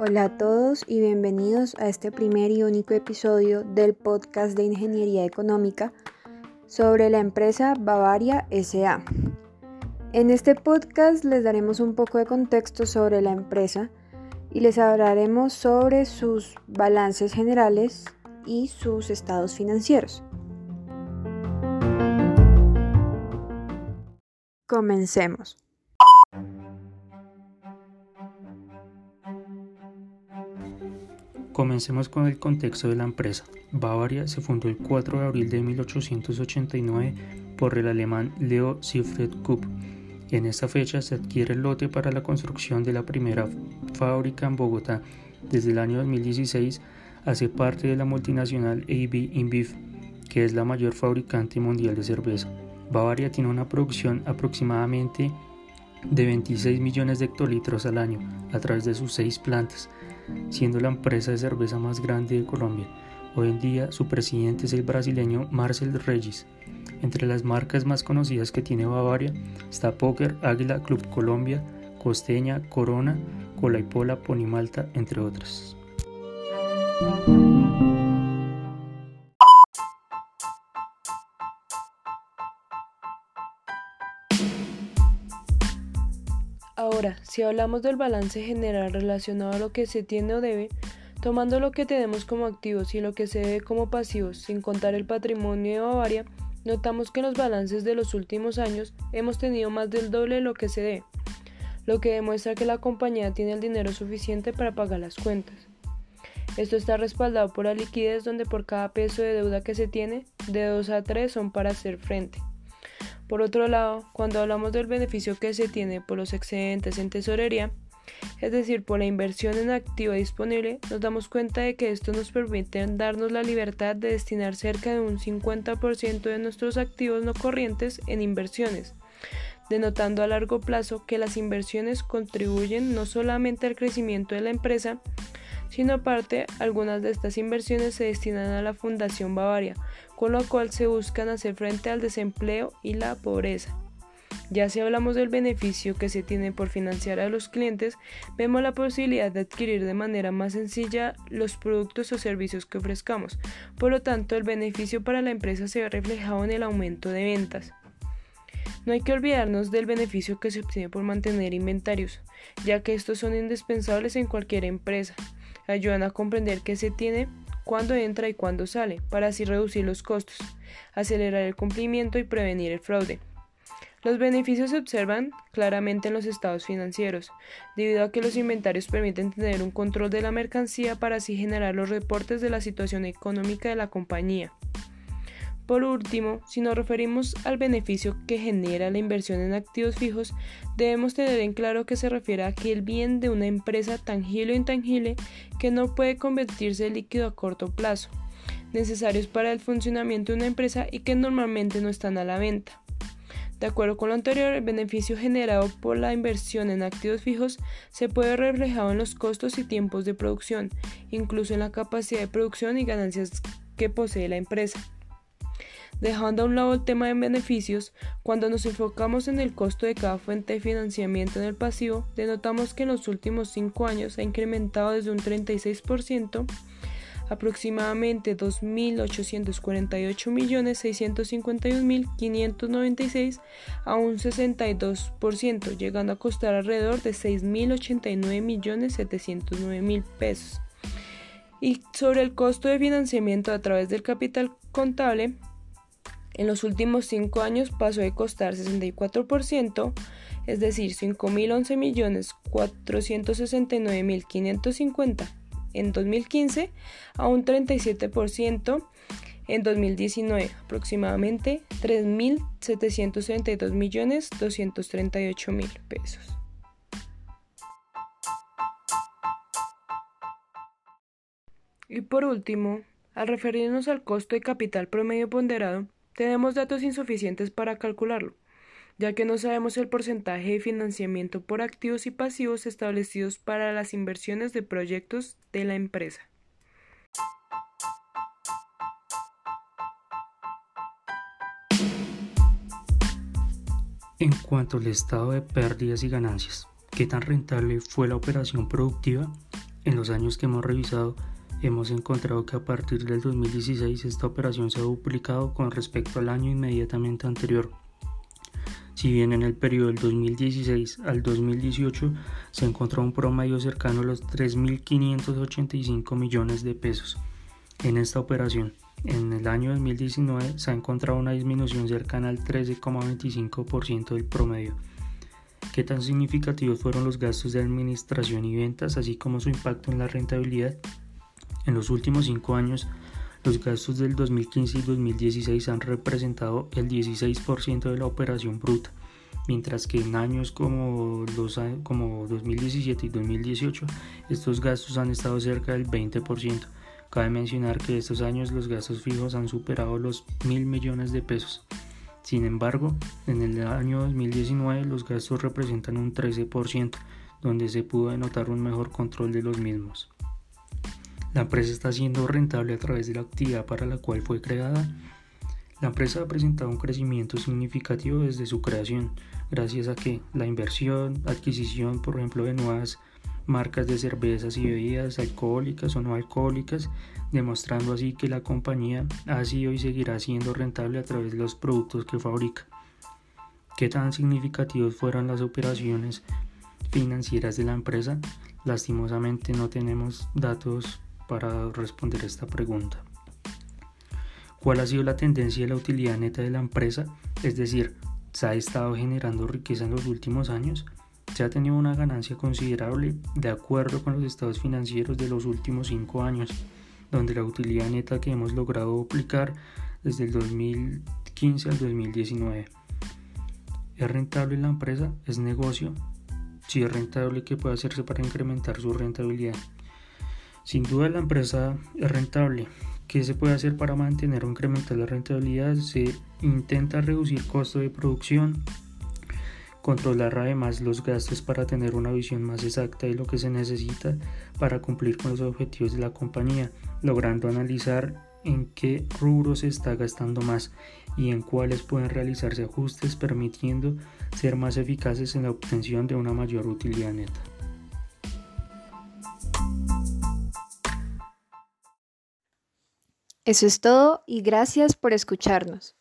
Hola a todos y bienvenidos a este primer y único episodio del podcast de Ingeniería Económica sobre la empresa Bavaria SA. En este podcast les daremos un poco de contexto sobre la empresa y les hablaremos sobre sus balances generales y sus estados financieros. Comencemos. Comencemos con el contexto de la empresa. Bavaria se fundó el 4 de abril de 1889 por el alemán Leo Siegfried Kupp. En esta fecha se adquiere el lote para la construcción de la primera fábrica en Bogotá. Desde el año 2016 hace parte de la multinacional AB InBev, que es la mayor fabricante mundial de cerveza. Bavaria tiene una producción aproximadamente de 26 millones de hectolitros al año a través de sus seis plantas siendo la empresa de cerveza más grande de Colombia. Hoy en día su presidente es el brasileño Marcel Regis. Entre las marcas más conocidas que tiene Bavaria está Poker, Águila, Club Colombia, Costeña, Corona, Colaipola, Ponimalta, entre otras. Ahora, si hablamos del balance general relacionado a lo que se tiene o debe, tomando lo que tenemos como activos y lo que se debe como pasivos, sin contar el patrimonio de Bavaria, notamos que en los balances de los últimos años hemos tenido más del doble de lo que se debe, lo que demuestra que la compañía tiene el dinero suficiente para pagar las cuentas. Esto está respaldado por la liquidez donde por cada peso de deuda que se tiene, de 2 a 3 son para hacer frente. Por otro lado, cuando hablamos del beneficio que se tiene por los excedentes en tesorería, es decir, por la inversión en activo disponible, nos damos cuenta de que esto nos permite darnos la libertad de destinar cerca de un 50% de nuestros activos no corrientes en inversiones, denotando a largo plazo que las inversiones contribuyen no solamente al crecimiento de la empresa, sino aparte algunas de estas inversiones se destinan a la Fundación Bavaria, con lo cual se buscan hacer frente al desempleo y la pobreza. Ya si hablamos del beneficio que se tiene por financiar a los clientes, vemos la posibilidad de adquirir de manera más sencilla los productos o servicios que ofrezcamos. Por lo tanto, el beneficio para la empresa se ve reflejado en el aumento de ventas. No hay que olvidarnos del beneficio que se obtiene por mantener inventarios, ya que estos son indispensables en cualquier empresa ayudan a comprender qué se tiene, cuándo entra y cuándo sale, para así reducir los costos, acelerar el cumplimiento y prevenir el fraude. Los beneficios se observan claramente en los estados financieros, debido a que los inventarios permiten tener un control de la mercancía para así generar los reportes de la situación económica de la compañía. Por último, si nos referimos al beneficio que genera la inversión en activos fijos, debemos tener en claro que se refiere a aquel bien de una empresa tangible o intangible que no puede convertirse en líquido a corto plazo, necesarios para el funcionamiento de una empresa y que normalmente no están a la venta. De acuerdo con lo anterior, el beneficio generado por la inversión en activos fijos se puede ver reflejado en los costos y tiempos de producción, incluso en la capacidad de producción y ganancias que posee la empresa. Dejando a un lado el tema de beneficios, cuando nos enfocamos en el costo de cada fuente de financiamiento en el pasivo, denotamos que en los últimos cinco años ha incrementado desde un 36%, aproximadamente 2.848.651.596 a un 62%, llegando a costar alrededor de 6.089.709.000 pesos. Y sobre el costo de financiamiento a través del capital contable, en los últimos cinco años pasó de costar 64%, es decir, 5.011.469.550 en 2015 a un 37% en 2019, aproximadamente 3.732.238.000 pesos. Y por último, al referirnos al costo de capital promedio ponderado, tenemos datos insuficientes para calcularlo, ya que no sabemos el porcentaje de financiamiento por activos y pasivos establecidos para las inversiones de proyectos de la empresa. En cuanto al estado de pérdidas y ganancias, ¿qué tan rentable fue la operación productiva? En los años que hemos revisado, hemos encontrado que a partir del 2016 esta operación se ha duplicado con respecto al año inmediatamente anterior. Si bien en el periodo del 2016 al 2018 se encontró un promedio cercano a los 3.585 millones de pesos en esta operación, en el año 2019 se ha encontrado una disminución cercana al 13,25% del promedio. ¿Qué tan significativos fueron los gastos de administración y ventas, así como su impacto en la rentabilidad? En los últimos cinco años, los gastos del 2015 y 2016 han representado el 16% de la operación bruta, mientras que en años como, los, como 2017 y 2018 estos gastos han estado cerca del 20%. Cabe mencionar que estos años los gastos fijos han superado los mil millones de pesos. Sin embargo, en el año 2019 los gastos representan un 13%, donde se pudo notar un mejor control de los mismos. La empresa está siendo rentable a través de la actividad para la cual fue creada. La empresa ha presentado un crecimiento significativo desde su creación, gracias a que la inversión, adquisición, por ejemplo, de nuevas marcas de cervezas y bebidas alcohólicas o no alcohólicas, demostrando así que la compañía ha sido y seguirá siendo rentable a través de los productos que fabrica. ¿Qué tan significativos fueron las operaciones financieras de la empresa? Lastimosamente no tenemos datos para responder esta pregunta. ¿Cuál ha sido la tendencia de la utilidad neta de la empresa? Es decir, ¿se ha estado generando riqueza en los últimos años? Se ha tenido una ganancia considerable de acuerdo con los estados financieros de los últimos cinco años, donde la utilidad neta que hemos logrado aplicar desde el 2015 al 2019. ¿Es rentable la empresa? ¿Es negocio? Si es rentable, ¿qué puede hacerse para incrementar su rentabilidad? Sin duda la empresa es rentable. ¿Qué se puede hacer para mantener o incrementar la rentabilidad? Se intenta reducir costo de producción, controlar además los gastos para tener una visión más exacta de lo que se necesita para cumplir con los objetivos de la compañía, logrando analizar en qué rubros se está gastando más y en cuáles pueden realizarse ajustes permitiendo ser más eficaces en la obtención de una mayor utilidad neta. Eso es todo y gracias por escucharnos.